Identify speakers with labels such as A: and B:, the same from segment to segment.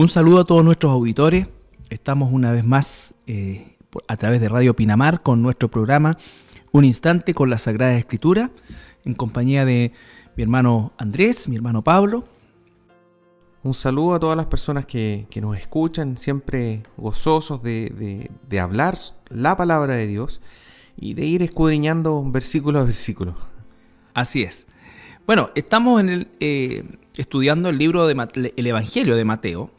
A: Un saludo a todos nuestros auditores. Estamos una vez más eh, a través de Radio Pinamar con nuestro programa Un Instante con la Sagrada Escritura, en compañía de mi hermano Andrés, mi hermano Pablo.
B: Un saludo a todas las personas que, nos escuchan, siempre gozosos de, hablar la palabra de Dios y de ir escudriñando versículo a versículo.
A: Así es. Bueno, estamos en el, eh, estudiando el libro de el Evangelio de Mateo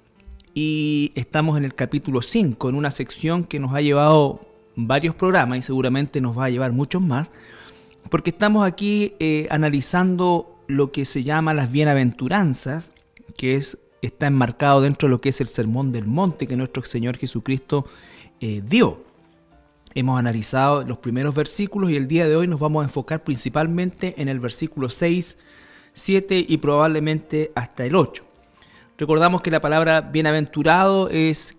A: estamos en el capítulo 5, en una sección que nos ha llevado varios programas y seguramente nos va a llevar muchos más, porque estamos aquí eh, analizando lo que se llama las bienaventuranzas, que es, está enmarcado dentro de lo que es el Sermón del Monte que nuestro Señor Jesucristo eh, dio. Hemos analizado los primeros versículos y el día de hoy nos vamos a enfocar principalmente en el versículo 6, 7 y probablemente hasta el 8. Recordamos que la palabra bienaventurado es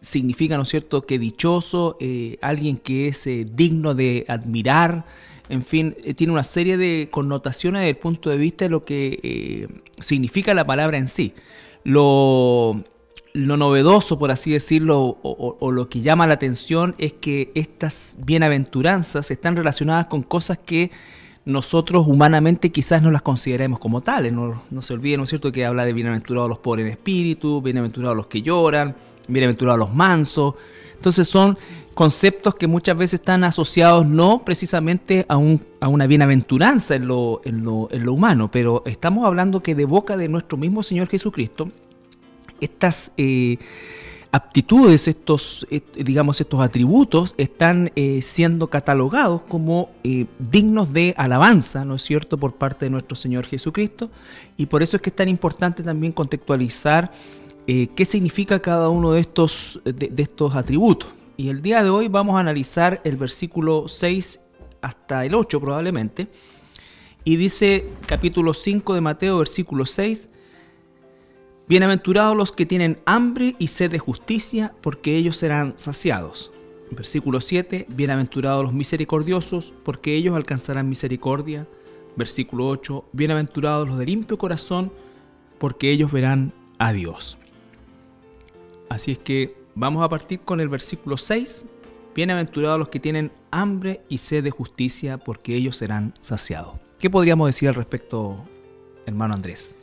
A: significa, ¿no es cierto?, que dichoso, eh, alguien que es eh, digno de admirar, en fin, eh, tiene una serie de connotaciones desde el punto de vista de lo que significa la palabra en sí. Lo, lo novedoso, por así decirlo, o, lo que llama la atención es que estas bienaventuranzas están relacionadas con cosas que nosotros humanamente quizás no las consideremos como tales. No, se olviden, ¿no es cierto?, que habla de bienaventurados los pobres en espíritu, bienaventurados los que lloran, bienaventurados los mansos. Entonces son conceptos que muchas veces están asociados no precisamente a, un, a una bienaventuranza en lo, en, lo, en lo humano, pero estamos hablando que de boca de nuestro mismo Señor Jesucristo, estas... Eh, aptitudes, estos, digamos, estos atributos están eh, siendo catalogados como eh, dignos de alabanza, ¿no es cierto?, por parte de nuestro Señor Jesucristo. Y por eso es que es tan importante también contextualizar eh, qué significa cada uno de estos, de, estos atributos. Y el día de hoy vamos a analizar el versículo 6 hasta el 8 probablemente. Y dice capítulo 5 de Mateo, versículo 6, Bienaventurados los que tienen hambre y sed de justicia, porque ellos serán saciados. Versículo 7. Bienaventurados los misericordiosos, porque ellos alcanzarán misericordia. Versículo 8. Bienaventurados los de limpio corazón, porque ellos verán a Dios. Así es que vamos a partir con el versículo 6. Bienaventurados los que tienen hambre y sed de justicia, porque ellos serán saciados. ¿Qué podríamos decir al respecto, hermano Andrés?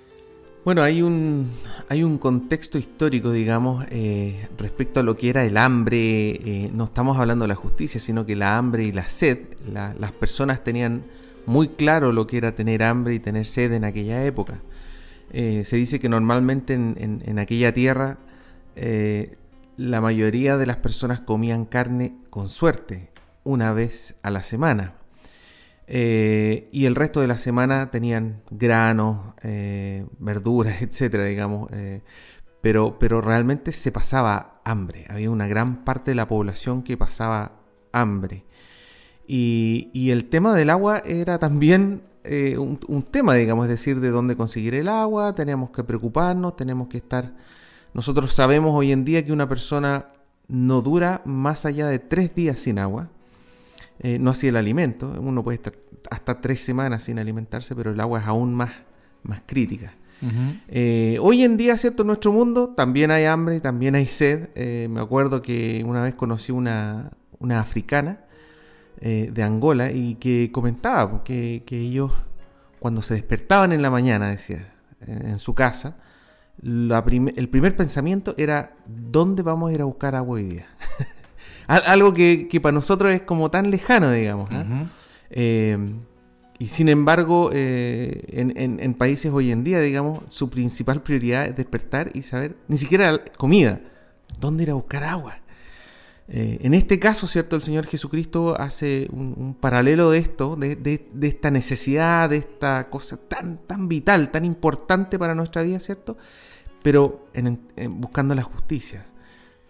B: Bueno, hay un, hay un contexto histórico, digamos, eh, respecto a lo que era el hambre. Eh, no estamos hablando de la justicia, sino que la hambre y la sed. las personas tenían muy claro lo que era tener hambre y tener sed en aquella época. Eh, se dice que normalmente en aquella tierra la mayoría de las personas comían carne con suerte, una vez a la semana. Eh, y el resto de la semana tenían granos, eh, verduras, etcétera, digamos. Eh, pero, pero realmente se pasaba hambre. Había una gran parte de la población que pasaba hambre. Y, el tema del agua era también un, tema, digamos, es decir, de dónde conseguir el agua, tenemos que preocuparnos, tenemos que estar... Nosotros sabemos hoy en día que una persona no dura más allá de tres días sin agua. Eh, no así el alimento, uno puede estar hasta tres semanas sin alimentarse, pero el agua es aún más, más crítica. Eh, hoy en día, ¿cierto? En nuestro mundo también hay hambre, también hay sed. Eh, me acuerdo que una vez conocí una, una africana de Angola y que comentaba que, que, ellos cuando se despertaban en la mañana, decía, en, su casa, el primer pensamiento era, ¿dónde vamos a ir a buscar agua hoy día? algo que, para nosotros es como tan lejano, digamos. Eh, y sin embargo, eh, en, países hoy en día, digamos, su principal prioridad es despertar y saber, ni siquiera comida, dónde ir a buscar agua. Eh, en este caso, ¿cierto? El Señor Jesucristo hace un, paralelo de esto, de, esta necesidad, de esta cosa tan, tan vital, tan importante para nuestra vida, ¿cierto? Pero buscando la justicia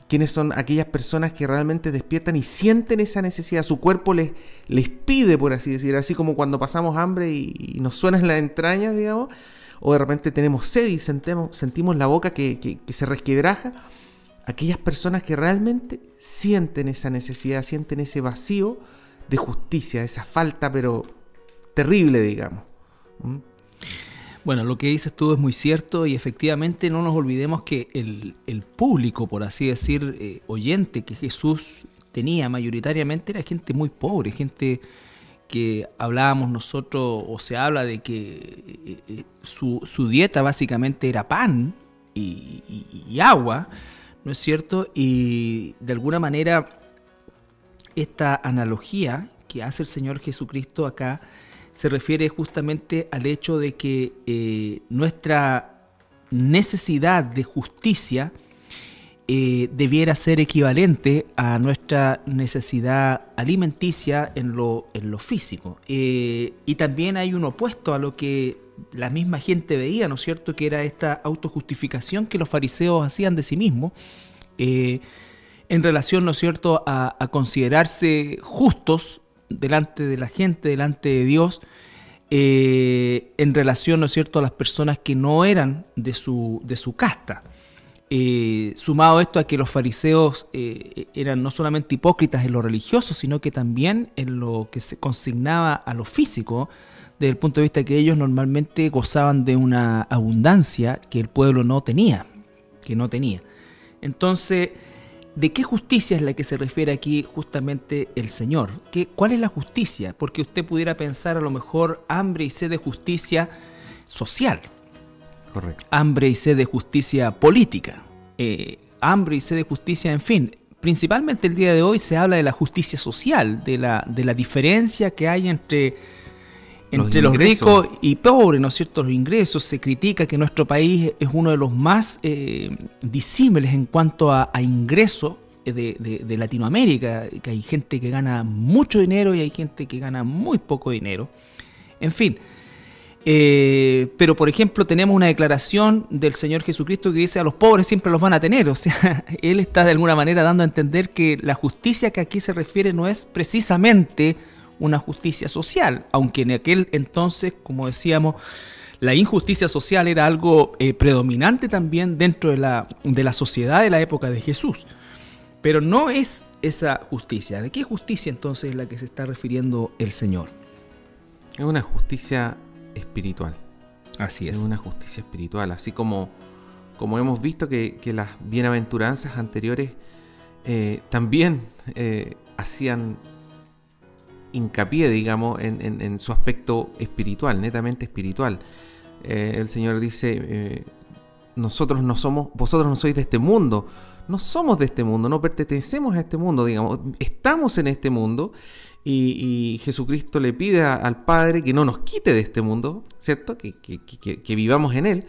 B: quiénes son aquellas personas que realmente despiertan y sienten esa necesidad. Su cuerpo les, les pide, por así decir, así como cuando pasamos hambre y, nos suena en las entrañas, digamos, o de repente tenemos sed y sentimos, sentimos la boca que, se resquebraja. Aquellas personas que realmente sienten esa necesidad, sienten ese vacío de justicia, esa falta, pero terrible, digamos.
A: Bueno, lo que dices tú es muy cierto y efectivamente no nos olvidemos que el, público, por así decir, eh, oyente que Jesús tenía mayoritariamente era gente muy pobre, gente que hablábamos nosotros o se habla de que eh, eh, su, dieta básicamente era pan y, agua, ¿no es cierto? Y de alguna manera esta analogía que hace el Señor Jesucristo acá se refiere justamente al hecho de que eh, nuestra necesidad de justicia eh, debiera ser equivalente a nuestra necesidad alimenticia en lo, físico. Eh, y también hay un opuesto a lo que la misma gente veía, ¿no es cierto?, que era esta autojustificación que los fariseos hacían de sí mismos. en relación, ¿no es cierto?, a, a considerarse justos delante de la gente, delante de Dios, eh, en relación, ¿no es cierto?, a las personas que no eran de su, de su casta. Eh, sumado esto a que los fariseos eh, eran no solamente hipócritas en lo religioso, sino que también en lo que se consignaba a lo físico, desde el punto de vista que ellos normalmente gozaban de una abundancia que el pueblo no tenía, que no tenía. Entonces, ¿De qué justicia es la que se refiere aquí justamente el Señor? ¿Qué, ¿Cuál es la justicia? Porque usted pudiera pensar a lo mejor hambre y sed de justicia social.
B: Correcto.
A: Hambre y sed de justicia política. Eh, hambre y sed de justicia, en fin. Principalmente el día de hoy se habla de la justicia social, de la, de la diferencia que hay entre entre los, ricos y pobres, ¿no es cierto? Los ingresos. Se critica que nuestro país es uno de los más eh, disímiles en cuanto a, ingresos de, Latinoamérica, que hay gente que gana mucho dinero y hay gente que gana muy poco dinero. En fin. Eh, pero, por ejemplo, tenemos una declaración del Señor Jesucristo que dice a los pobres siempre los van a tener. O sea, Él está de alguna manera dando a entender que la justicia que aquí se refiere no es precisamente una justicia social, aunque en aquel entonces, como decíamos, la injusticia social era algo eh, predominante también dentro de la, de la sociedad de la época de Jesús. Pero no es esa justicia. ¿De qué justicia entonces es la que se está refiriendo el Señor?
B: Es una justicia espiritual.
A: Así es.
B: Es una justicia espiritual. Así como, como hemos visto que, las bienaventuranzas anteriores eh, también eh, hacían hincapié, digamos, en, su aspecto espiritual, netamente espiritual. Eh, el Señor dice, eh, nosotros no somos, vosotros no sois de este mundo, no somos de este mundo, no pertenecemos a este mundo, digamos, estamos en este mundo y, Jesucristo le pide al Padre que no nos quite de este mundo, ¿cierto? Que, vivamos en él.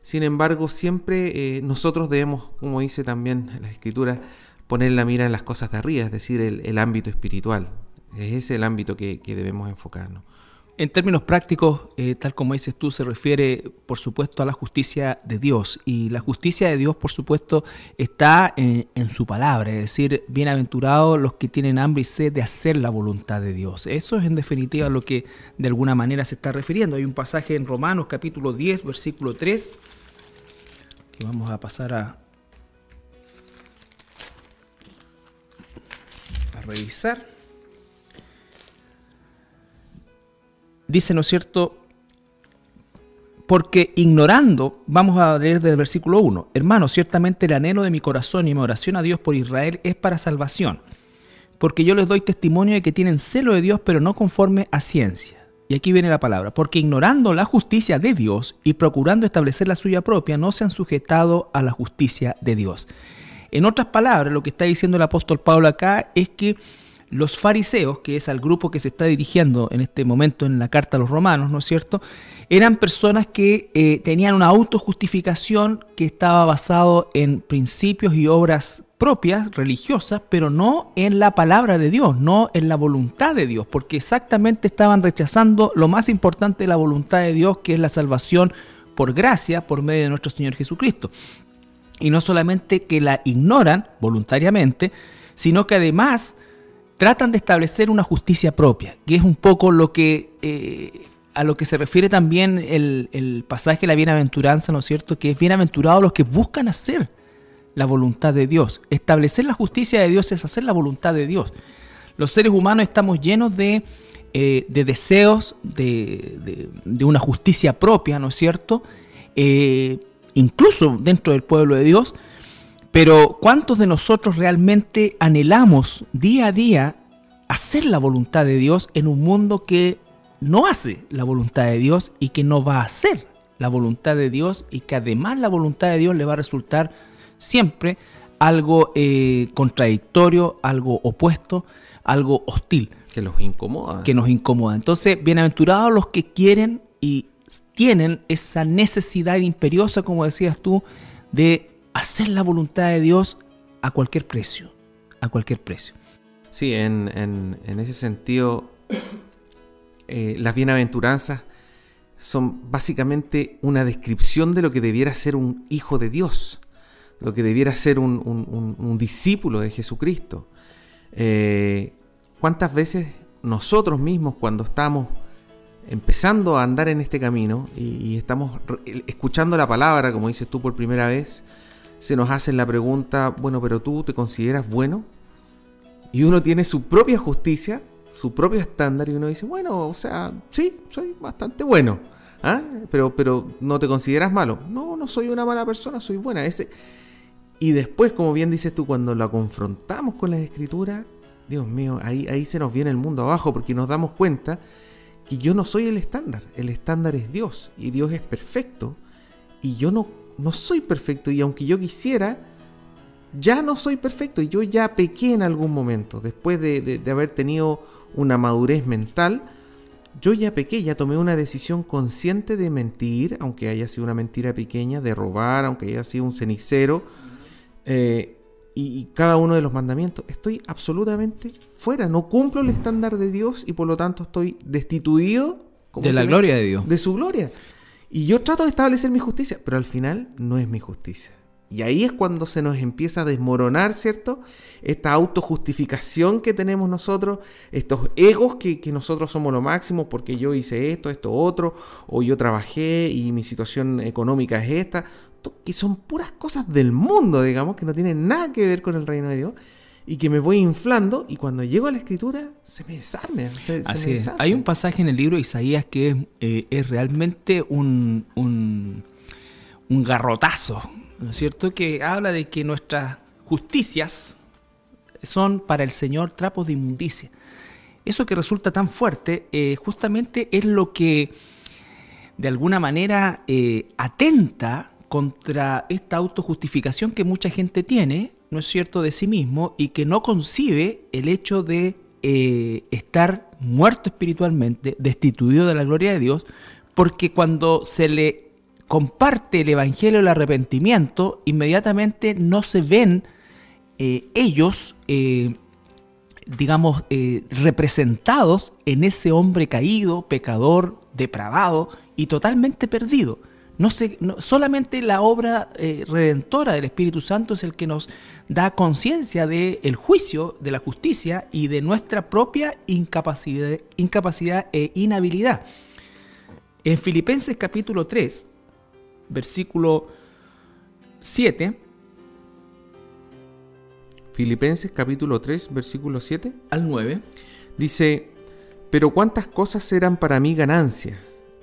B: Sin embargo, siempre eh, nosotros debemos, como dice también la Escritura, poner la mira en las cosas de arriba, es decir, el ámbito espiritual. Es ese el ámbito que, debemos enfocarnos.
A: En términos prácticos, eh, tal como dices tú, se refiere, por supuesto, a la justicia de Dios. Y la justicia de Dios, por supuesto, está en, su palabra. Es decir, bienaventurados los que tienen hambre y sed de hacer la voluntad de Dios. Eso es en definitiva lo que de alguna manera se está refiriendo. Hay un pasaje en Romanos capítulo 10, versículo 3, que vamos a pasar a revisar. Dice, ¿no es cierto? Porque ignorando, vamos a leer desde el versículo 1, hermano, ciertamente el anhelo de mi corazón y mi oración a Dios por Israel es para salvación, porque yo les doy testimonio de que tienen celo de Dios, pero no conforme a ciencia. Y aquí viene la palabra, porque ignorando la justicia de Dios y procurando establecer la suya propia, no se han sujetado a la justicia de Dios. En otras palabras, lo que está diciendo el apóstol Pablo acá es que los fariseos, que es al grupo que se está dirigiendo en este momento en la carta a los romanos, ¿no es cierto? Eran personas que eh, tenían una autojustificación que estaba basado en principios y obras propias, religiosas, pero no en la palabra de Dios, no en la voluntad de Dios, porque exactamente estaban rechazando lo más importante de la voluntad de Dios, que es la salvación por gracia, por medio de nuestro Señor Jesucristo. Y no solamente que la ignoran voluntariamente, sino que además tratan de establecer una justicia propia, que es un poco lo que eh, a lo que se refiere también el, pasaje de la bienaventuranza, ¿no es cierto? Que es bienaventurado los que buscan hacer la voluntad de Dios. Establecer la justicia de Dios es hacer la voluntad de Dios. Los seres humanos estamos llenos de eh, de deseos, de, una justicia propia, ¿no es cierto? Eh, incluso dentro del pueblo de Dios. Pero ¿cuántos de nosotros realmente anhelamos día a día hacer la voluntad de Dios en un mundo que no hace la voluntad de Dios y que no va a hacer la voluntad de Dios y que además la voluntad de Dios le va a resultar siempre algo eh, contradictorio, algo opuesto, algo hostil.
B: Que los incomoda.
A: Que nos incomoda. Entonces, bienaventurados los que quieren y tienen esa necesidad imperiosa, como decías tú, de hacer la voluntad de Dios a cualquier precio. A cualquier precio.
B: Sí, en, ese sentido, eh, las bienaventuranzas son básicamente una descripción de lo que debiera ser un hijo de Dios, lo que debiera ser un, discípulo de Jesucristo. Eh, ¿Cuántas veces nosotros mismos cuando estamos empezando a andar en este camino y, estamos escuchando la palabra, como dices tú por primera vez, se nos hace la pregunta, bueno, pero tú te consideras bueno? y uno tiene su propia justicia, su propio estándar, y uno dice, bueno, o sea, sí, soy bastante bueno. ¿ah? Pero, pero no te consideras malo. No, no soy una mala persona, soy buena. Ese... Y después, como bien dices tú, cuando la confrontamos con la escritura, Dios mío, ahí, ahí se nos viene el mundo abajo porque nos damos cuenta que yo no soy el estándar. El estándar es Dios y Dios es perfecto. Y yo no, no soy perfecto. Y aunque yo quisiera, ya no soy perfecto y yo ya pequé en algún momento, después de, haber tenido una madurez mental, yo ya pequé, ya tomé una decisión consciente de mentir, aunque haya sido una mentira pequeña, de robar, aunque haya sido un cenicero, eh, y, cada uno de los mandamientos. Estoy absolutamente fuera, no cumplo el estándar de Dios y por lo tanto estoy destituido
A: de la gloria de Dios.
B: De su gloria. Y yo trato de establecer mi justicia, pero al final no es mi justicia. Y ahí es cuando se nos empieza a desmoronar, ¿cierto? Esta autojustificación que tenemos nosotros, estos egos que, nosotros somos lo máximo porque yo hice esto, esto, otro, o yo trabajé y mi situación económica es esta, que son puras cosas del mundo, digamos, que no tienen nada que ver con el reino de Dios y que me voy inflando y cuando llego a la escritura se me desarme.
A: Así es. Hay un pasaje en el libro de Isaías que es, eh, realmente un, un, un garrotazo ¿no es cierto? Que habla de que nuestras justicias son para el Señor trapos de inmundicia. Eso que resulta tan fuerte eh, justamente es lo que de alguna manera eh, atenta contra esta autojustificación que mucha gente tiene, ¿no es cierto?, de sí mismo y que no concibe el hecho de eh, estar muerto espiritualmente, destituido de la gloria de Dios, porque cuando se le comparte el Evangelio del arrepentimiento, inmediatamente no se ven eh, ellos, eh, digamos, representados en ese hombre caído, pecador, depravado y totalmente perdido. No, solamente la obra redentora del Espíritu Santo es el que nos da conciencia del juicio, de la justicia y de nuestra propia incapacidad, incapacidad e inhabilidad. En Filipenses capítulo 3, versículo 7.
B: Filipenses capítulo 3, versículo 7
A: al 9.
B: Dice, pero cuántas cosas serán para mí ganancia,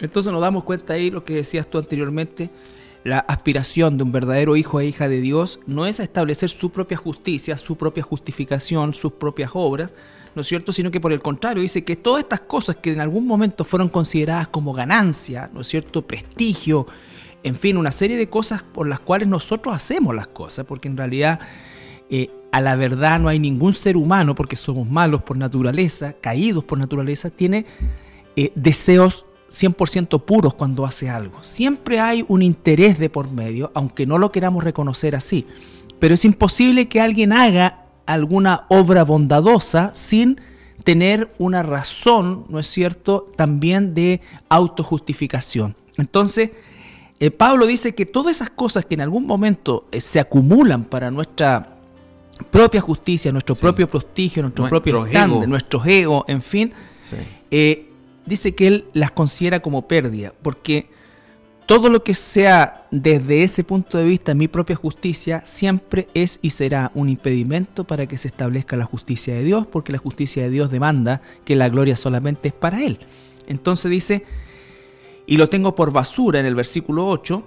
A: Entonces nos damos cuenta ahí lo que decías tú anteriormente, la aspiración de un verdadero hijo e hija de Dios no es establecer su propia justicia, su propia justificación, sus propias obras, ¿no es cierto? Sino que por el contrario dice que todas estas cosas que en algún momento fueron consideradas como ganancia, ¿no es cierto? Prestigio, en fin, una serie de cosas por las cuales nosotros hacemos las cosas, porque en realidad eh, a la verdad no hay ningún ser humano, porque somos malos por naturaleza, caídos por naturaleza, tiene eh, deseos 100% puros cuando hace algo. Siempre hay un interés de por medio, aunque no lo queramos reconocer así. Pero es imposible que alguien haga alguna obra bondadosa sin tener una razón, ¿no es cierto?, también de autojustificación. Entonces, eh, Pablo dice que todas esas cosas que en algún momento eh, se acumulan para nuestra propia justicia, nuestro propio prestigio, nuestro, propio estándar, nuestros egos, en fin, eh, dice que él las considera como pérdida, porque todo lo que sea desde ese punto de vista mi propia justicia siempre es y será un impedimento para que se establezca la justicia de Dios, porque la justicia de Dios demanda que la gloria solamente es para Él. Entonces dice, y lo tengo por basura en el versículo 8,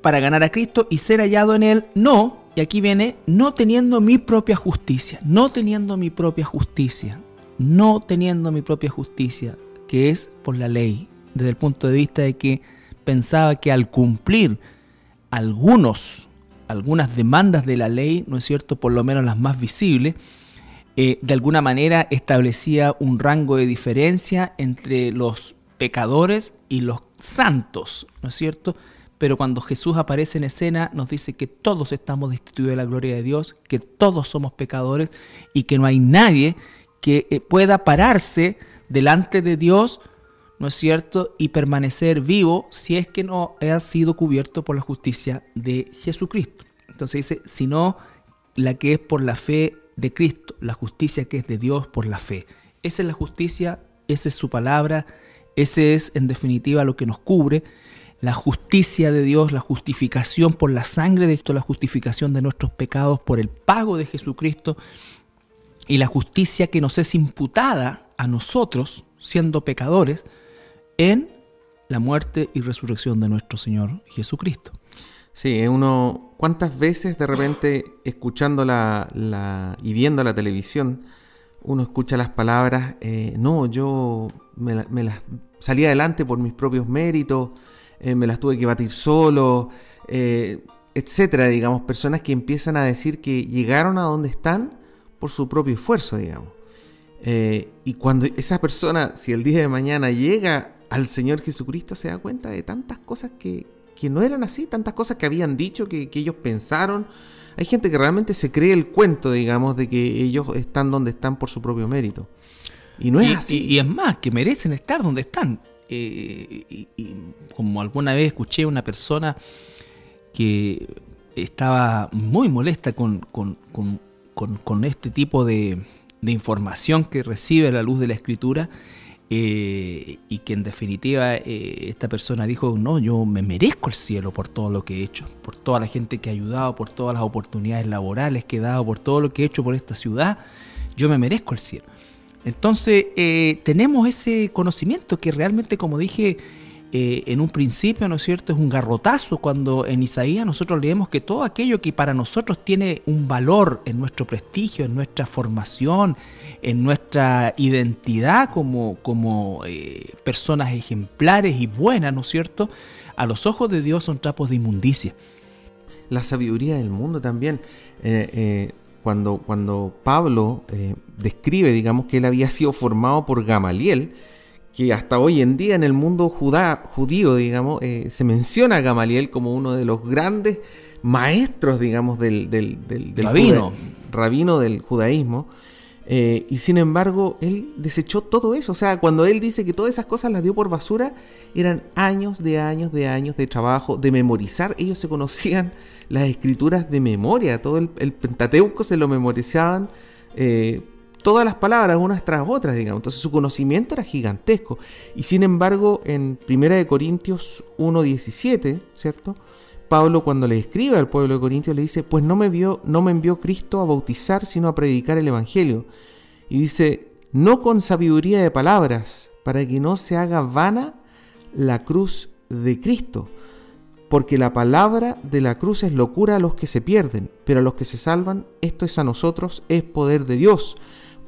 A: para ganar a Cristo y ser hallado en Él, no, y aquí viene, no teniendo mi propia justicia, no teniendo mi propia justicia, no teniendo mi propia justicia, que es por la ley, desde el punto de vista de que pensaba que al cumplir algunos, algunas demandas de la ley, ¿no es cierto?, por lo menos las más visibles, eh, de alguna manera establecía un rango de diferencia entre los pecadores y los santos, ¿no es cierto? Pero cuando Jesús aparece en escena nos dice que todos estamos destituidos de la gloria de Dios, que todos somos pecadores y que no hay nadie que eh, pueda pararse delante de Dios ¿no es cierto? Y permanecer vivo si es que no ha sido cubierto por la justicia de Jesucristo. Entonces dice, sino la que es por la fe de Cristo, la justicia que es de Dios por la fe. Esa es la justicia, esa es su palabra, ese es en definitiva lo que nos cubre. La justicia de Dios, la justificación por la sangre de Cristo, la justificación de nuestros pecados por el pago de Jesucristo y la justicia que nos es imputada a nosotros, siendo pecadores, en la muerte y resurrección de nuestro Señor Jesucristo.
B: Sí, uno, ¿cuántas veces de repente escuchando la, y viendo la televisión, uno escucha las palabras, eh, no, yo me, las salí adelante por mis propios méritos, eh, me las tuve que batir solo, eh, etcétera, digamos, personas que empiezan a decir que llegaron a donde están por su propio esfuerzo, digamos. y cuando esa persona, si el día de mañana llega al Señor Jesucristo se da cuenta de tantas cosas que, no eran así, tantas cosas que habían dicho, que, ellos pensaron. Hay gente que realmente se cree el cuento, digamos, de que ellos están donde están por su propio mérito. Y no es así.
A: Y, es más, que merecen estar donde están. Eh, y, como alguna vez escuché una persona que estaba muy molesta con, con, este tipo de, información que recibe a la luz de la escritura eh, y que en definitiva eh, esta persona dijo, no, yo me merezco el cielo por todo lo que he hecho, por toda la gente que ha ayudado, por todas las oportunidades laborales que he dado, por todo lo que he hecho por esta ciudad, yo me merezco el cielo. Entonces eh, tenemos ese conocimiento que realmente, como dije, eh, en un principio, ¿no es cierto?, es un garrotazo cuando en Isaías nosotros leemos que todo aquello que para nosotros tiene un valor en nuestro prestigio, en nuestra formación, en nuestra identidad como, como eh, personas ejemplares y buenas, ¿no es cierto?, a los ojos de Dios son trapos de inmundicia.
B: La sabiduría del mundo también. Eh, cuando, cuando Pablo describe, digamos, que él había sido formado por Gamaliel, que hasta hoy en día en el mundo judío, digamos, eh, se menciona a Gamaliel como uno de los grandes maestros, digamos, del, del,
A: rabino.
B: rabino del judaísmo. Eh, y sin embargo, él desechó todo eso. O sea, cuando él dice que todas esas cosas las dio por basura, eran años de años de años de trabajo, de memorizar. Ellos se conocían las escrituras de memoria, todo el, Pentateuco se lo memorizaban eh, todas las palabras unas tras otras, digamos. Entonces su conocimiento era gigantesco. Y sin embargo, en 1 Corintios 1.17, ¿cierto? Pablo cuando le escribe al pueblo de Corintios le dice, pues no me, vio, no me envió Cristo a bautizar, sino a predicar el Evangelio. Y dice, no con sabiduría de palabras, para que no se haga vana la cruz de Cristo. Porque la palabra de la cruz es locura a los que se pierden, pero a los que se salvan, esto es a nosotros, es poder de Dios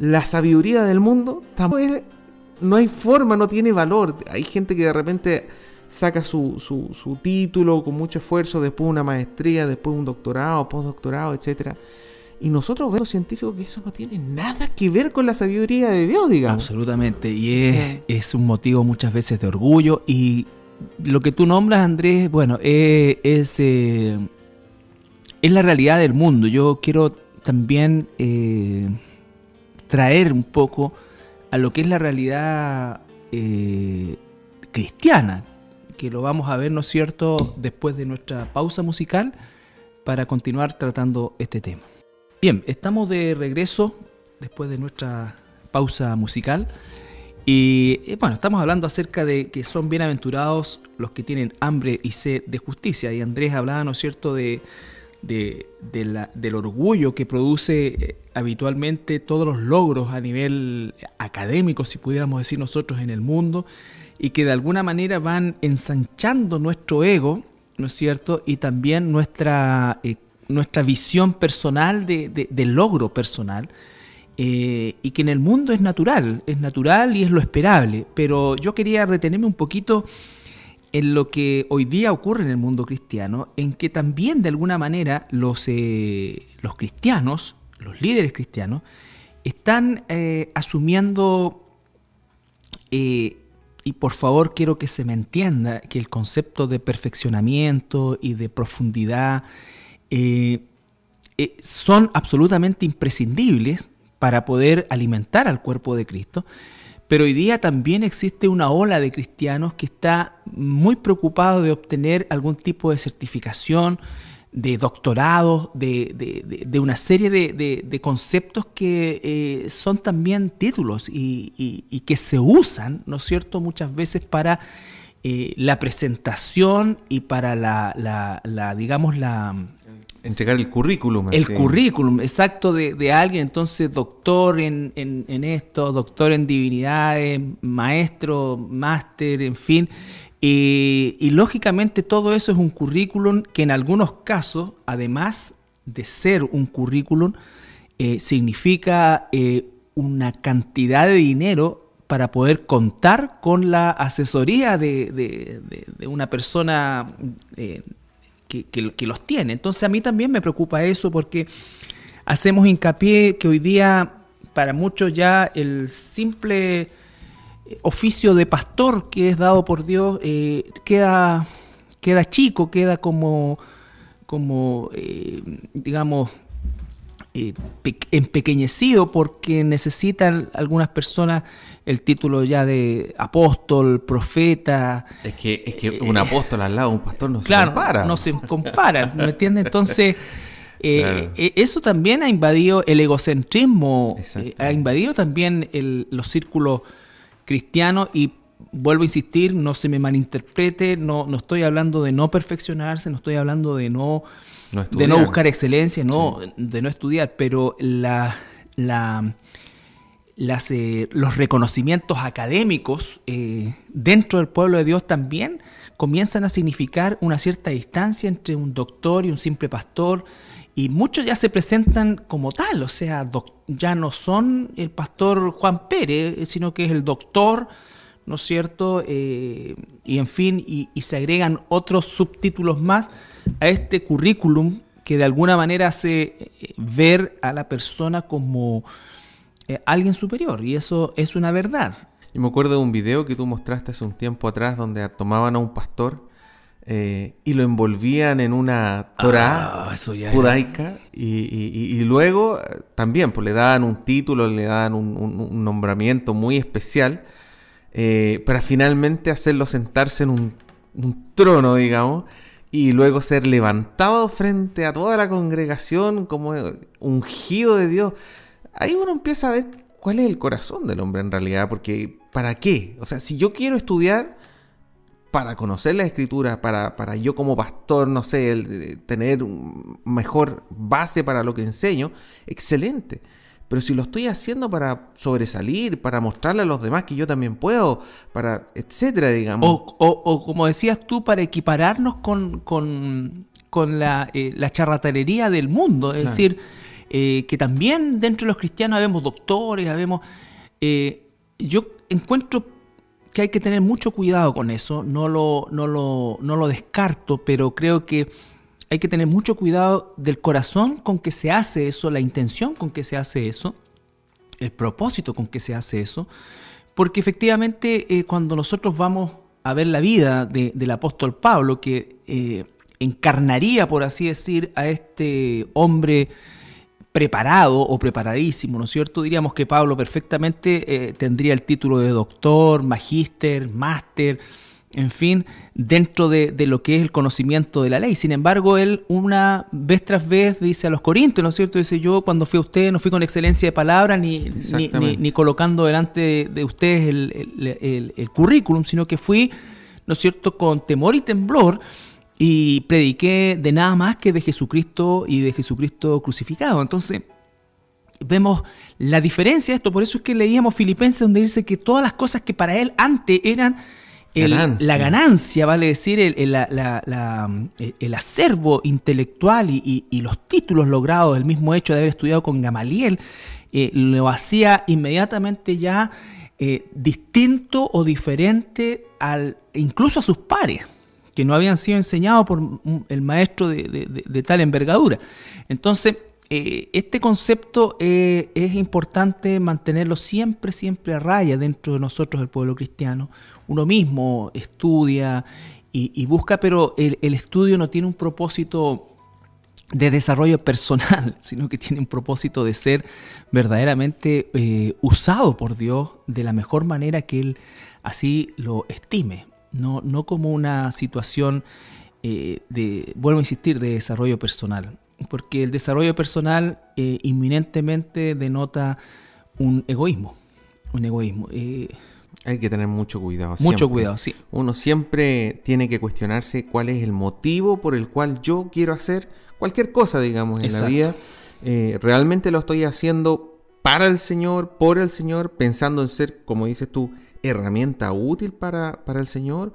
B: la sabiduría del mundo no hay forma, no tiene valor. Hay gente que de repente saca su, su, título con mucho esfuerzo, después una maestría, después un doctorado, postdoctorado, etc. Y nosotros vemos científicos que eso no tiene nada que ver con la sabiduría de Dios, digamos.
A: Absolutamente, y es, un motivo muchas veces de orgullo. Y lo que tú nombras, Andrés, bueno, eh, es, eh, es la realidad del mundo. Yo quiero también eh, traer un poco a lo que es la realidad cristiana, que lo vamos a ver, ¿no es cierto?, después de nuestra pausa musical para continuar tratando este tema. Bien, estamos de regreso después de nuestra pausa musical. Y eh, bueno, estamos hablando acerca de que son bienaventurados los que tienen hambre y sed de justicia. Y Andrés hablaba, ¿no es cierto?, de, del orgullo que produce eh, habitualmente todos los logros a nivel académico, si pudiéramos decir nosotros, en el mundo y que de alguna manera van ensanchando nuestro ego, ¿no es cierto? Y también nuestra, eh, nuestra visión personal de, logro personal. Eh, y que en el mundo es natural, es natural y es lo esperable. Pero yo quería retenerme un poquito en lo que hoy día ocurre en el mundo cristiano, en que también de alguna manera los, eh, los cristianos, los líderes cristianos, están asumiendo y por favor quiero que se me entienda que el concepto de perfeccionamiento y de profundidad eh, eh, son absolutamente imprescindibles para poder alimentar al cuerpo de Cristo. Pero hoy día también existe una ola de cristianos que está muy preocupado de obtener algún tipo de certificación, de doctorado, de, una serie de, conceptos que eh, son también títulos y, que se usan, ¿no es cierto?, muchas veces para eh, la presentación y para la, digamos, la...
B: Entregar el currículum.
A: El currículum, exacto, de, alguien, entonces doctor en, en esto, doctor en divinidades, maestro, máster, en fin. Y, lógicamente todo eso es un currículum que en algunos casos, además de ser un currículum, eh, significa eh, una cantidad de dinero para poder contar con la asesoría de, una persona eh, que, los tiene. Entonces a mí también me preocupa eso porque hacemos hincapié que hoy día para muchos ya el simple oficio de pastor que es dado por Dios eh, queda, queda chico, queda como, como eh, digamos, eh, empequeñecido porque necesitan algunas personas el título ya de apóstol, profeta.
B: Es que, es que un apóstol al lado de un pastor no
A: se compara. No se compara, ¿me entiendes? Entonces... eso también ha invadido el egocentrismo, ha invadido también los círculos cristiano y vuelvo a insistir, no se me malinterprete, no, no estoy hablando de no perfeccionarse, no estoy hablando de no, de no buscar excelencia, no, de no estudiar, pero la, la, las, eh, los reconocimientos académicos eh, dentro del pueblo de Dios también comienzan a significar una cierta distancia entre un doctor y un simple pastor, y muchos ya se presentan como tal, o sea, ya no son el pastor Juan Pérez, sino que es el doctor, ¿no es cierto? Eh, y en fin, y, se agregan otros subtítulos más a este currículum que de alguna manera hace eh, ver a la persona como eh, alguien superior, y eso es una verdad.
B: Yo me acuerdo de un video que tú mostraste hace un tiempo atrás donde tomaban a un pastor eh, y lo envolvían en una Torah ah, judaica y, luego eh, también pues, le daban un título, le daban un, nombramiento muy especial eh, para finalmente hacerlo sentarse en un, trono, digamos, y luego ser levantado frente a toda la congregación como ungido de Dios. Ahí uno empieza a ver cuál es el corazón del hombre en realidad, porque ¿para qué? O sea, si yo quiero estudiar para conocer la escritura, para, para yo como pastor, no sé, el, tener mejor base para lo que enseño, excelente. Pero si lo estoy haciendo para sobresalir, para mostrarle a los demás que yo también puedo, para etcétera, digamos.
A: O, como decías tú, para equipararnos con, con, la, eh, la, charlatanería del mundo. Es decir, eh, que también dentro de los cristianos habemos doctores, habemos... Eh, yo encuentro que hay que tener mucho cuidado con eso, no lo, no lo, no lo descarto, pero creo que hay que tener mucho cuidado del corazón con que se hace eso, la intención con que se hace eso, el propósito con que se hace eso, porque efectivamente eh, cuando nosotros vamos a ver la vida del apóstol Pablo, que encarnaría, por así decir, a este hombre preparado o preparadísimo, ¿no es cierto? Diríamos que Pablo perfectamente eh, tendría el título de doctor, magíster, máster, en fin, dentro de, lo que es el conocimiento de la ley. Sin embargo, él una vez tras vez dice a los corintios, ¿no es cierto? Dice, yo cuando fui a ustedes no fui con excelencia de palabra ni, ni, colocando delante de, ustedes el, el, currículum, sino que fui, ¿no es cierto?, con temor y temblor y prediqué de nada más que de Jesucristo y de Jesucristo crucificado. Entonces, vemos la diferencia de esto, por eso es que leíamos Filipenses donde dice que todas las cosas que para él antes eran la ganancia, vale decir, el, el, acervo intelectual y, los títulos logrados, el mismo hecho de haber estudiado con Gamaliel, eh, lo hacía inmediatamente ya eh, distinto o diferente al, incluso a sus pares, que no habían sido enseñados por el maestro de, tal envergadura. Entonces, eh, este concepto es importante mantenerlo siempre, siempre a raya dentro de nosotros, el pueblo cristiano uno mismo estudia y, busca, pero el, estudio no tiene un propósito de desarrollo personal, sino que tiene un propósito de ser verdaderamente eh, usado por Dios de la mejor manera que Él así lo estime, no, no como una situación eh, de, vuelvo a insistir, de desarrollo personal, porque el desarrollo personal eh, inminentemente denota un egoísmo, un egoísmo.
B: Hay que tener mucho cuidado.
A: Mucho cuidado, sí.
B: Uno siempre tiene que cuestionarse cuál es el motivo por el cual yo quiero hacer cualquier cosa, digamos, en la vida. Eh, ¿Realmente lo estoy haciendo para el Señor, por el Señor, pensando en ser, como dices tú, herramienta útil para, para el Señor?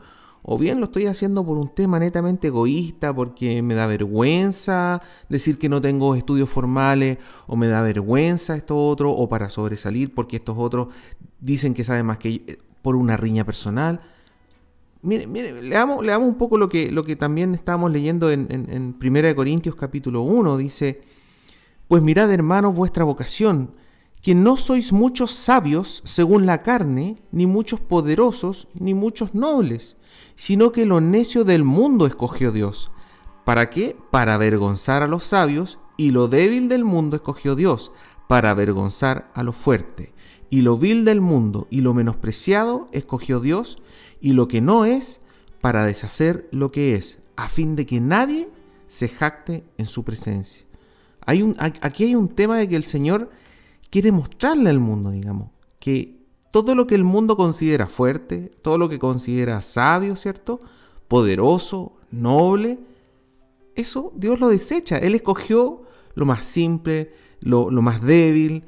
B: O bien lo estoy haciendo por un tema netamente egoísta, porque me da vergüenza decir que no tengo estudios formales, o me da vergüenza esto otro, o para sobresalir porque estos otros dicen que saben más que yo, por una riña personal. Mire, mire, leamos, leamos un poco lo que, lo que también estábamos leyendo en, en, en 1 Corintios capítulo 1. Dice, pues mirad hermanos vuestra vocación, que no sois muchos sabios según la carne, ni muchos poderosos, ni muchos nobles sino que lo necio del mundo escogió Dios. ¿Para qué? Para avergonzar a los sabios, y lo débil del mundo escogió Dios, para avergonzar a lo fuerte. Y lo vil del mundo y lo menospreciado escogió Dios, y lo que no es, para deshacer lo que es, a fin de que nadie se jacte en su presencia. Hay un, aquí hay un tema de que el Señor quiere mostrarle al mundo, digamos, que todo lo que el mundo considera fuerte, todo lo que considera sabio, ¿cierto? Poderoso, noble, eso Dios lo desecha. Él escogió lo más simple, lo, más débil.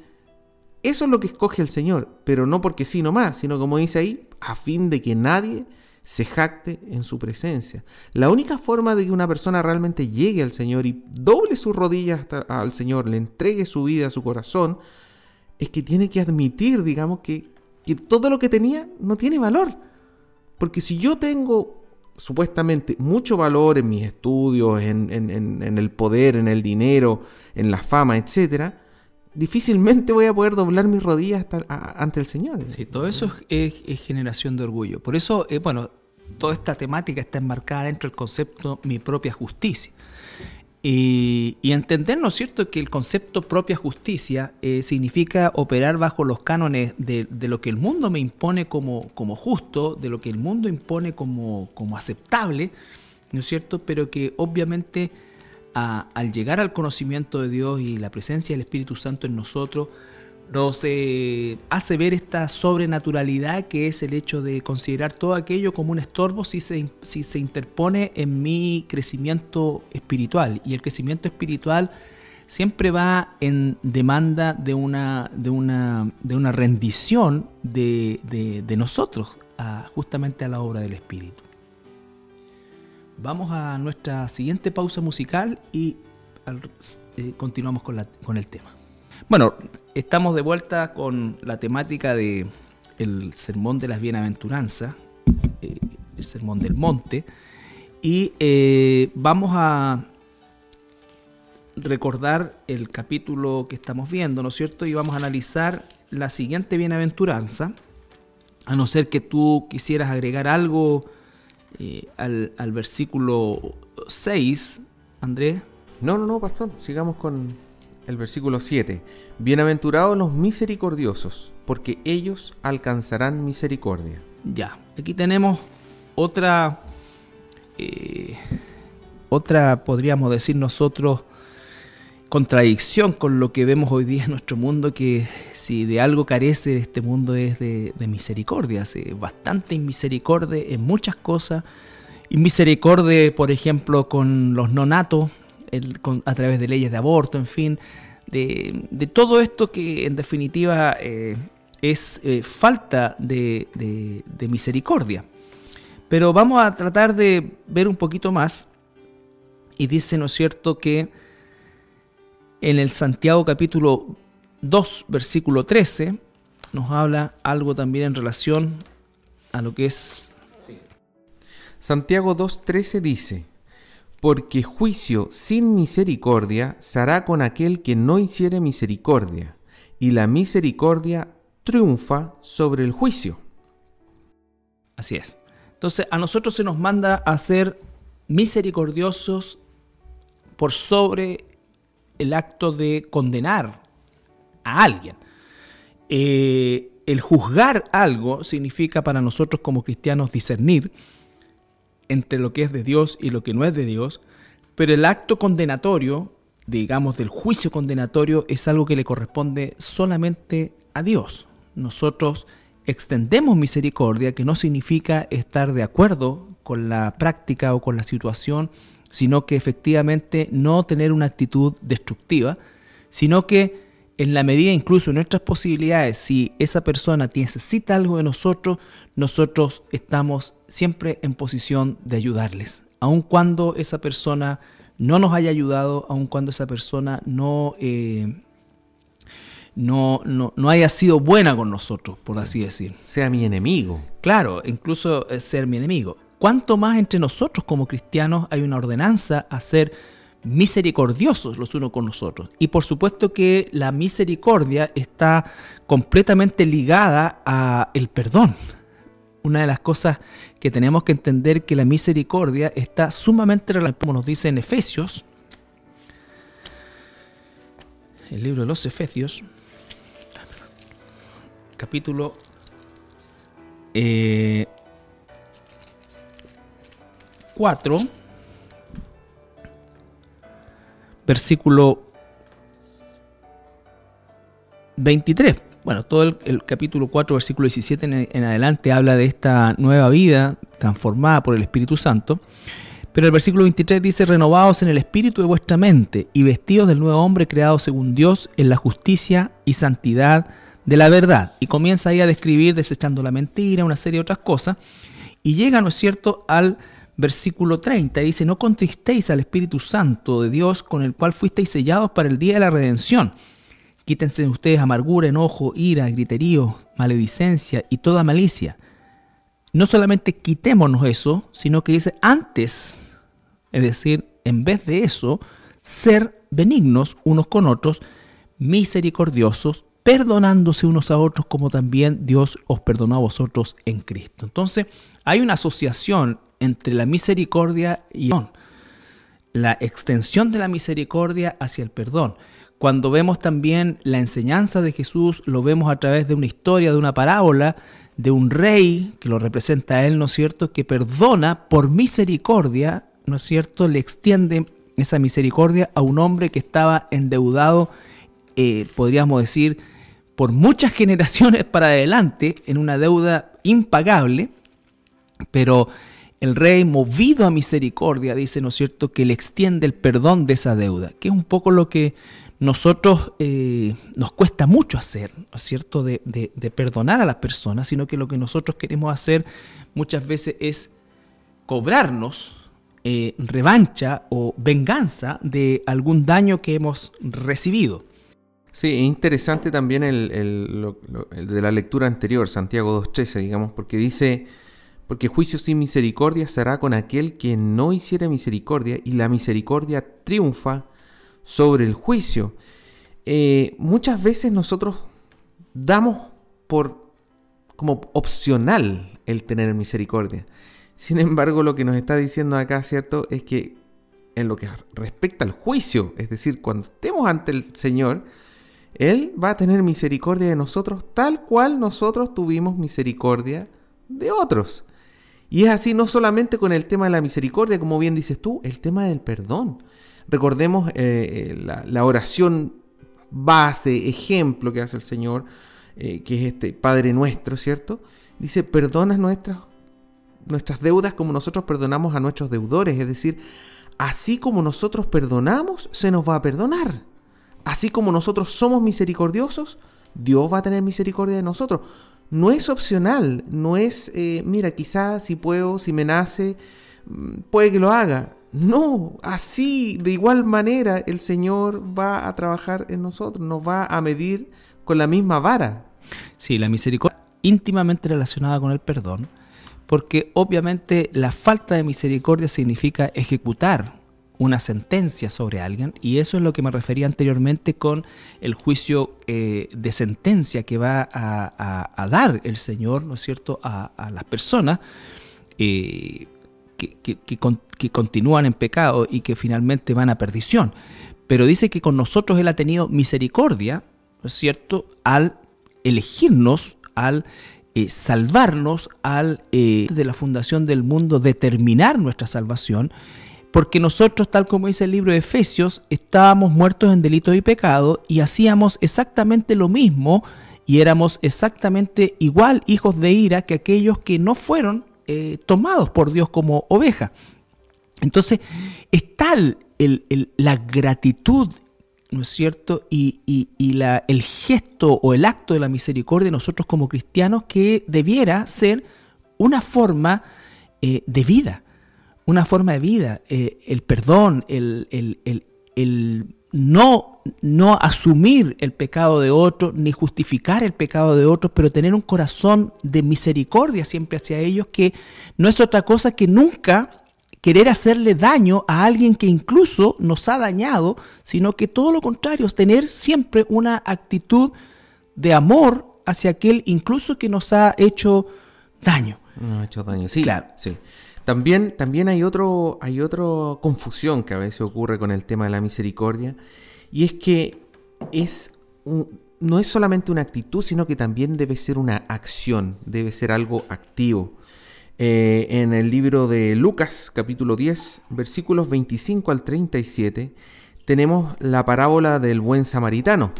B: Eso es lo que escoge el Señor, pero no porque sí nomás, sino como dice ahí, a fin de que nadie se jacte en su presencia. La única forma de que una persona realmente llegue al Señor y doble sus rodillas al Señor, le entregue su vida, su corazón, es que tiene que admitir, digamos, que, que todo lo que tenía no tiene valor. Porque si yo tengo supuestamente mucho valor en mis estudios, en, el poder, en el dinero, en la fama, etc., difícilmente voy a poder doblar mis rodillas ante el Señor.
A: Sí, todo eso es, generación de orgullo. Por eso, eh, bueno, toda esta temática está enmarcada dentro del concepto mi propia justicia. Y, entender, ¿no es cierto?, que el concepto propia justicia eh, significa operar bajo los cánones de, lo que el mundo me impone como, como justo, de lo que el mundo impone como, como aceptable, ¿no es cierto?, pero que obviamente al llegar al conocimiento de Dios y la presencia del Espíritu Santo en nosotros, nos hace ver esta sobrenaturalidad que es el hecho de considerar todo aquello como un estorbo si se, si se interpone en mi crecimiento espiritual. Y el crecimiento espiritual siempre va en demanda de una, de una, de una rendición de, de, nosotros justamente a la obra del Espíritu. Vamos a nuestra siguiente pausa musical y eh, continuamos con, la, con el tema. Bueno, estamos de vuelta con la temática de sermón de las bienaventuranzas, eh, el sermón del monte, y eh, vamos a recordar el capítulo que estamos viendo, ¿no es cierto? Y vamos a analizar la siguiente bienaventuranza, a no ser que tú quisieras agregar algo eh, al, al, versículo 6, Andrés.
B: No, no, no, pastor, sigamos con el versículo 7. Bienaventurados los misericordiosos, porque ellos alcanzarán misericordia.
A: Ya, aquí tenemos otra, eh, otra, podríamos decir nosotros, contradicción con lo que vemos hoy día en nuestro mundo, que si de algo carece este mundo es de, misericordia, bastante inmisericordia en muchas cosas, inmisericordia, por ejemplo, con los nonatos, a través de leyes de aborto, en fin, de, todo esto que en definitiva eh, es eh, falta de, de misericordia. Pero vamos a tratar de ver un poquito más y dice, ¿no es cierto?, que en el Santiago capítulo 2, versículo 13, nos habla algo también en relación a lo que es...
B: Santiago 2.13 dice, porque juicio sin misericordia se hará con aquel que no hiciere misericordia, y la misericordia triunfa sobre el juicio.
A: Así es. Entonces a nosotros se nos manda a ser misericordiosos por sobre el acto de condenar a alguien. Eh, el juzgar algo significa para nosotros como cristianos discernir entre lo que es de Dios y lo que no es de Dios, pero el acto condenatorio, digamos del juicio condenatorio, es algo que le corresponde solamente a Dios. Nosotros extendemos misericordia, que no significa estar de acuerdo con la práctica o con la situación, sino que efectivamente no tener una actitud destructiva, sino que en la medida incluso de nuestras posibilidades, si esa persona necesita algo de nosotros, nosotros estamos siempre en posición de ayudarles, aun cuando esa persona no nos haya ayudado, aun cuando esa persona no, eh, no, no, haya sido buena con nosotros, por así decir.
B: Sea mi enemigo.
A: Claro, incluso ser mi enemigo. ¿Cuánto más entre nosotros como cristianos hay una ordenanza a ser misericordiosos los unos con los otros? Y por supuesto que la misericordia está completamente ligada a el perdón. Una de las cosas que tenemos que entender que la misericordia está sumamente como nos dice en Efesios, el libro de los Efesios, capítulo eh, 4, versículo 23. Bueno, todo el, capítulo 4, versículo 17 en, en, adelante habla de esta nueva vida transformada por el Espíritu Santo. Pero el versículo 23 dice, renovados en el espíritu de vuestra mente y vestidos del nuevo hombre creado según Dios en la justicia y santidad de la verdad. Y comienza ahí a describir desechando la mentira, una serie de otras cosas. Y llega, ¿no es cierto?, al versículo 30 dice, no contristéis al Espíritu Santo de Dios con el cual fuisteis sellados para el día de la redención. Quítense ustedes amargura, enojo, ira, griterío, maledicencia y toda malicia. No solamente quitémonos eso, sino que dice antes, es decir, en vez de eso, ser benignos unos con otros, misericordiosos, perdonándose unos a otros como también Dios os perdonó a vosotros en Cristo. Entonces, hay una asociación entre la misericordia y la extensión de la misericordia hacia el perdón. Cuando vemos también la enseñanza de Jesús, lo vemos a través de una historia, de una parábola, de un rey que lo representa a él, ¿no es cierto?, que perdona por misericordia, ¿no es cierto?, le extiende esa misericordia a un hombre que estaba endeudado, eh, podríamos decir, por muchas generaciones para adelante, en una deuda impagable, pero el rey, movido a misericordia, dice, ¿no es cierto?, que le extiende el perdón de esa deuda, que es un poco lo que nosotros eh, nos cuesta mucho hacer, ¿no es cierto?, de, perdonar a las personas, sino que lo que nosotros queremos hacer muchas veces es cobrarnos eh, revancha o venganza de algún daño que hemos recibido.
B: Sí, es interesante también el, de la lectura anterior, Santiago 2.13, digamos, porque dice, porque juicio sin misericordia será con aquel que no hiciera misericordia y la misericordia triunfa sobre el juicio. Eh, muchas veces nosotros damos por como opcional el tener misericordia. Sin embargo, lo que nos está diciendo acá, ¿cierto? Es que en lo que respecta al juicio, es decir, cuando estemos ante el Señor, él va a tener misericordia de nosotros tal cual nosotros tuvimos misericordia de otros. Y es así no solamente con el tema de la misericordia, como bien dices tú, el tema del perdón. Recordemos eh, eh, la, oración base, ejemplo que hace el Señor, eh, que es este Padre nuestro, ¿cierto? Dice, perdona nuestras, nuestras deudas como nosotros perdonamos a nuestros deudores. Es decir, así como nosotros perdonamos, se nos va a perdonar. Así como nosotros somos misericordiosos, Dios va a tener misericordia de nosotros. No es opcional, no es, eh, mira, quizás si puedo, si me nace, mm, puede que lo haga. No, así, de igual manera, el Señor va a trabajar en nosotros, nos va a medir con la misma vara.
A: Sí, la misericordia íntimamente relacionada con el perdón, porque obviamente la falta de misericordia significa ejecutar una sentencia sobre alguien y eso es lo que me refería anteriormente con el juicio eh, de sentencia que va a, dar el Señor, ¿no es cierto?, a, las personas eh, que, continúan en pecado y que finalmente van a perdición. Pero dice que con nosotros Él ha tenido misericordia, ¿no es cierto?, al elegirnos, al eh, salvarnos, al de la fundación del mundo determinar nuestra salvación porque nosotros, tal como dice el libro de Efesios, estábamos muertos en delitos y pecados y hacíamos exactamente lo mismo y éramos exactamente igual hijos de ira que aquellos que no fueron eh, tomados por Dios como oveja. Entonces, es tal la gratitud, ¿no es cierto? Y, el gesto o el acto de la misericordia nosotros como cristianos que debiera ser una forma eh, de vida una forma de vida, eh, el perdón, el, no, no asumir el pecado de otro, ni justificar el pecado de otros, pero tener un corazón de misericordia siempre hacia ellos, que no es otra cosa que nunca querer hacerle daño a alguien que incluso nos ha dañado, sino que todo lo contrario, es tener siempre una actitud de amor hacia aquel incluso que nos ha hecho daño.
B: ha hecho daño, sí. Claro. Sí. También, también hay, otro, hay otra confusión que a veces ocurre con el tema de la misericordia, y es que es no es solamente una actitud, sino que también debe ser una acción, debe ser algo activo. Eh, en el libro de Lucas, capítulo 10, versículos 25 al 37, tenemos la parábola del buen samaritano.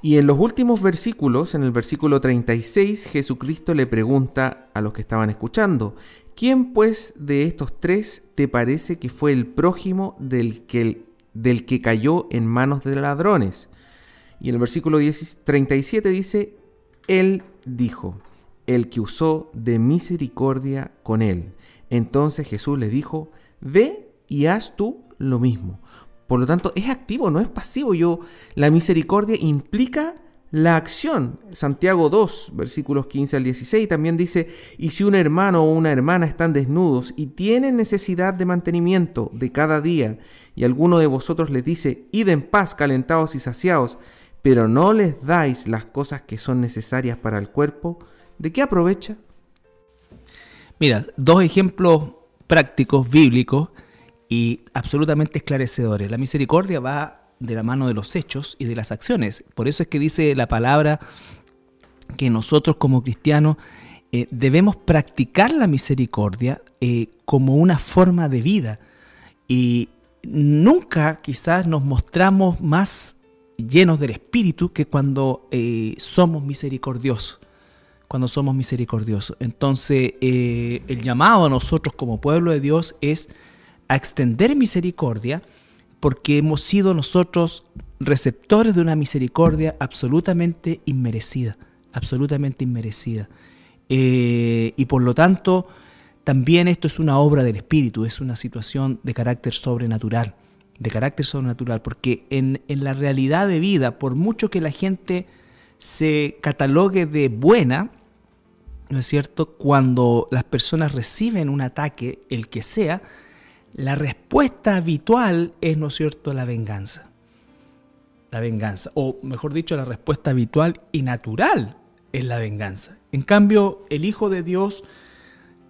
B: Y en los últimos versículos, en el versículo 36, Jesucristo le pregunta a los que estaban escuchando, ¿Quién pues de estos tres te parece que fue el prójimo del que, del que cayó en manos de ladrones? Y en el versículo 37 dice, Él dijo, el que usó de misericordia con él. Entonces Jesús le dijo, ve y haz tú lo mismo. Por lo tanto, es activo, no es pasivo. Yo, la misericordia implica la acción. Santiago 2, versículos 15 al 16 también dice, y si un hermano o una hermana están desnudos y tienen necesidad de mantenimiento de cada día, y alguno de vosotros les dice, id en paz, calentados y saciados, pero no les dais las cosas que son necesarias para el cuerpo, ¿de qué aprovecha?
A: Mira, dos ejemplos prácticos, bíblicos y absolutamente esclarecedores. La misericordia va de la mano de los hechos y de las acciones. Por eso es que dice la palabra que nosotros como cristianos eh, debemos practicar la misericordia eh, como una forma de vida. Y nunca quizás nos mostramos más llenos del Espíritu que cuando eh, somos misericordiosos. Cuando somos misericordiosos. Entonces, el llamado a nosotros como pueblo de Dios es a extender misericordia porque hemos sido nosotros receptores de una misericordia absolutamente inmerecida, absolutamente inmerecida. Eh, y por lo tanto, también esto es una obra del Espíritu, es una situación de carácter sobrenatural, de carácter sobrenatural, porque en, en la realidad de vida, por mucho que la gente se catalogue de buena, ¿no es cierto? Cuando las personas reciben un ataque, el que sea, la respuesta habitual es, ¿no es cierto?, la venganza. La venganza. O mejor dicho, la respuesta habitual y natural es la venganza. En cambio, el Hijo de Dios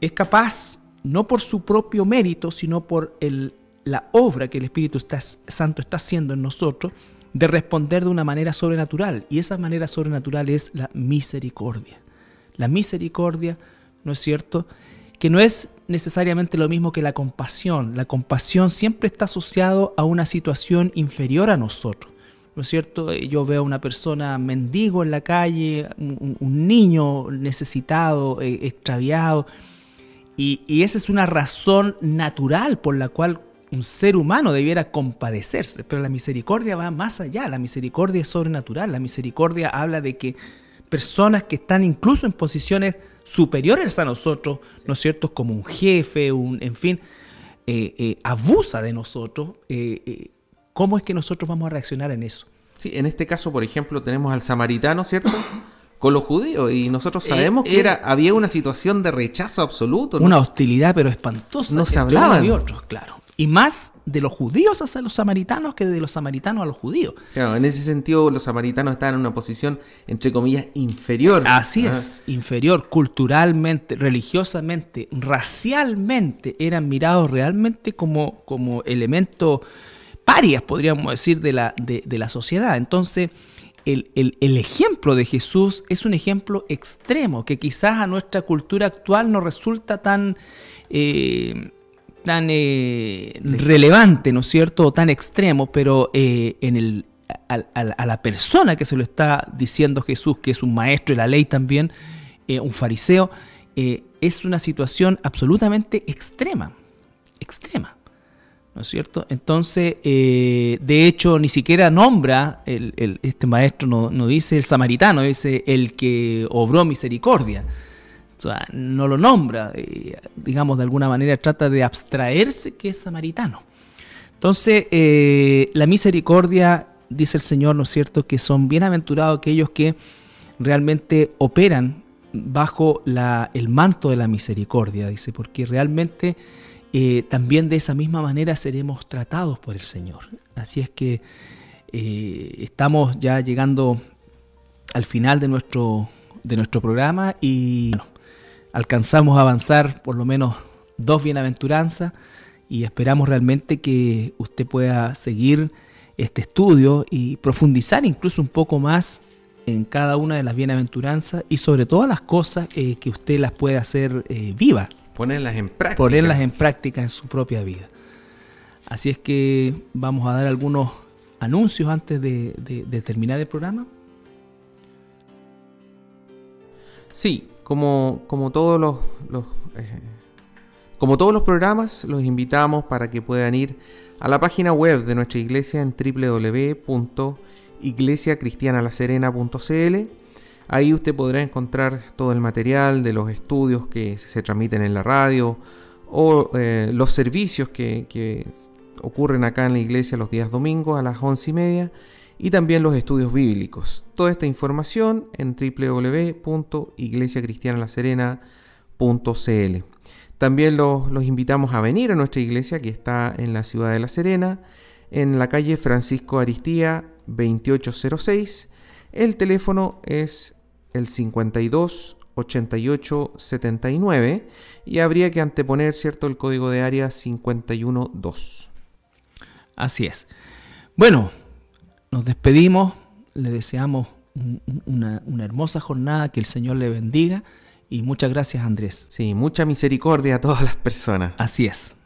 A: es capaz, no por su propio mérito, sino por el, la obra que el Espíritu Santo está haciendo en nosotros, de responder de una manera sobrenatural. Y esa manera sobrenatural es la misericordia. La misericordia, ¿no es cierto? Que no es necesariamente lo mismo que la compasión. La compasión siempre está asociado a una situación inferior a nosotros. ¿No es cierto? Yo veo a una persona mendigo en la calle, un, niño necesitado, eh, extraviado, y, y esa es una razón natural por la cual un ser humano debiera compadecerse, pero la misericordia va más allá, la misericordia es sobrenatural, la misericordia habla de que personas que están incluso en posiciones superiores a nosotros, ¿no es cierto?, como un jefe, un, en fin, eh, eh, abusa de nosotros, eh, ¿cómo es que nosotros vamos a reaccionar en eso?
B: Sí, en este caso, por ejemplo, tenemos al samaritano, ¿cierto? Con los judíos, y nosotros sabemos que era, había una situación de rechazo absoluto.
A: Una hostilidad, pero espantosa.
B: No se hablaban.
A: Y otros, claro y más de los judíos hacia los samaritanos que de los samaritanos a los judíos.
B: Claro, en ese sentido los samaritanos estaban en una posición, entre comillas, inferior.
A: Así es, inferior, culturalmente, religiosamente, racialmente, eran mirados realmente como, como elementos parias, podríamos decir, de la, de, la sociedad. Entonces, el, ejemplo de Jesús es un ejemplo extremo que quizás a nuestra cultura actual no resulta tan... Eh, tan eh, relevante, ¿no es cierto?, o tan extremo, pero eh, en el, a, la persona que se lo está diciendo Jesús, que es un maestro de la ley también, eh, un fariseo, es una situación absolutamente extrema, extrema. ¿No es cierto? Entonces, de hecho, ni siquiera nombra, el, este maestro no, no dice el samaritano, dice el que obró misericordia no lo nombra, eh, digamos, de alguna manera trata de abstraerse que es samaritano. Entonces, eh, la misericordia, dice el Señor, ¿no es cierto?, que son bienaventurados aquellos que realmente operan bajo el manto de la misericordia, dice, porque realmente eh, también de esa misma manera seremos tratados por el Señor. Así es que estamos ya llegando al final de nuestro, de nuestro programa y alcanzamos a avanzar por lo menos dos bienaventuranzas y esperamos realmente que usted pueda seguir este estudio y profundizar incluso un poco más en cada una de las bienaventuranzas y sobre todas las cosas eh, que usted las puede hacer eh, vivas.
B: Ponerlas en práctica.
A: Ponerlas en práctica en su propia vida. Así es que vamos a dar algunos anuncios antes de, de terminar el programa.
B: Sí, como, como todos los, eh, como todos los programas, los invitamos para que puedan ir a la página web de nuestra iglesia en www.iglesiacristianalaserena.cl. Ahí usted podrá encontrar todo el material de los estudios que se transmiten en la radio o eh, los servicios que, que ocurren acá en la iglesia los días domingos a las once y media y también los estudios bíblicos. Toda esta información en www.iglesiacristianalaserena.cl. También los, los, invitamos a venir a nuestra iglesia que está en la ciudad de La Serena, en la calle Francisco Aristía 2806. El teléfono es el 52 88 79 y habría que anteponer cierto el código de área 512.
A: Así es. Bueno, nos despedimos, le deseamos una, hermosa jornada, que el Señor le bendiga y muchas gracias Andrés.
B: Sí, mucha misericordia a todas las personas.
A: Así es.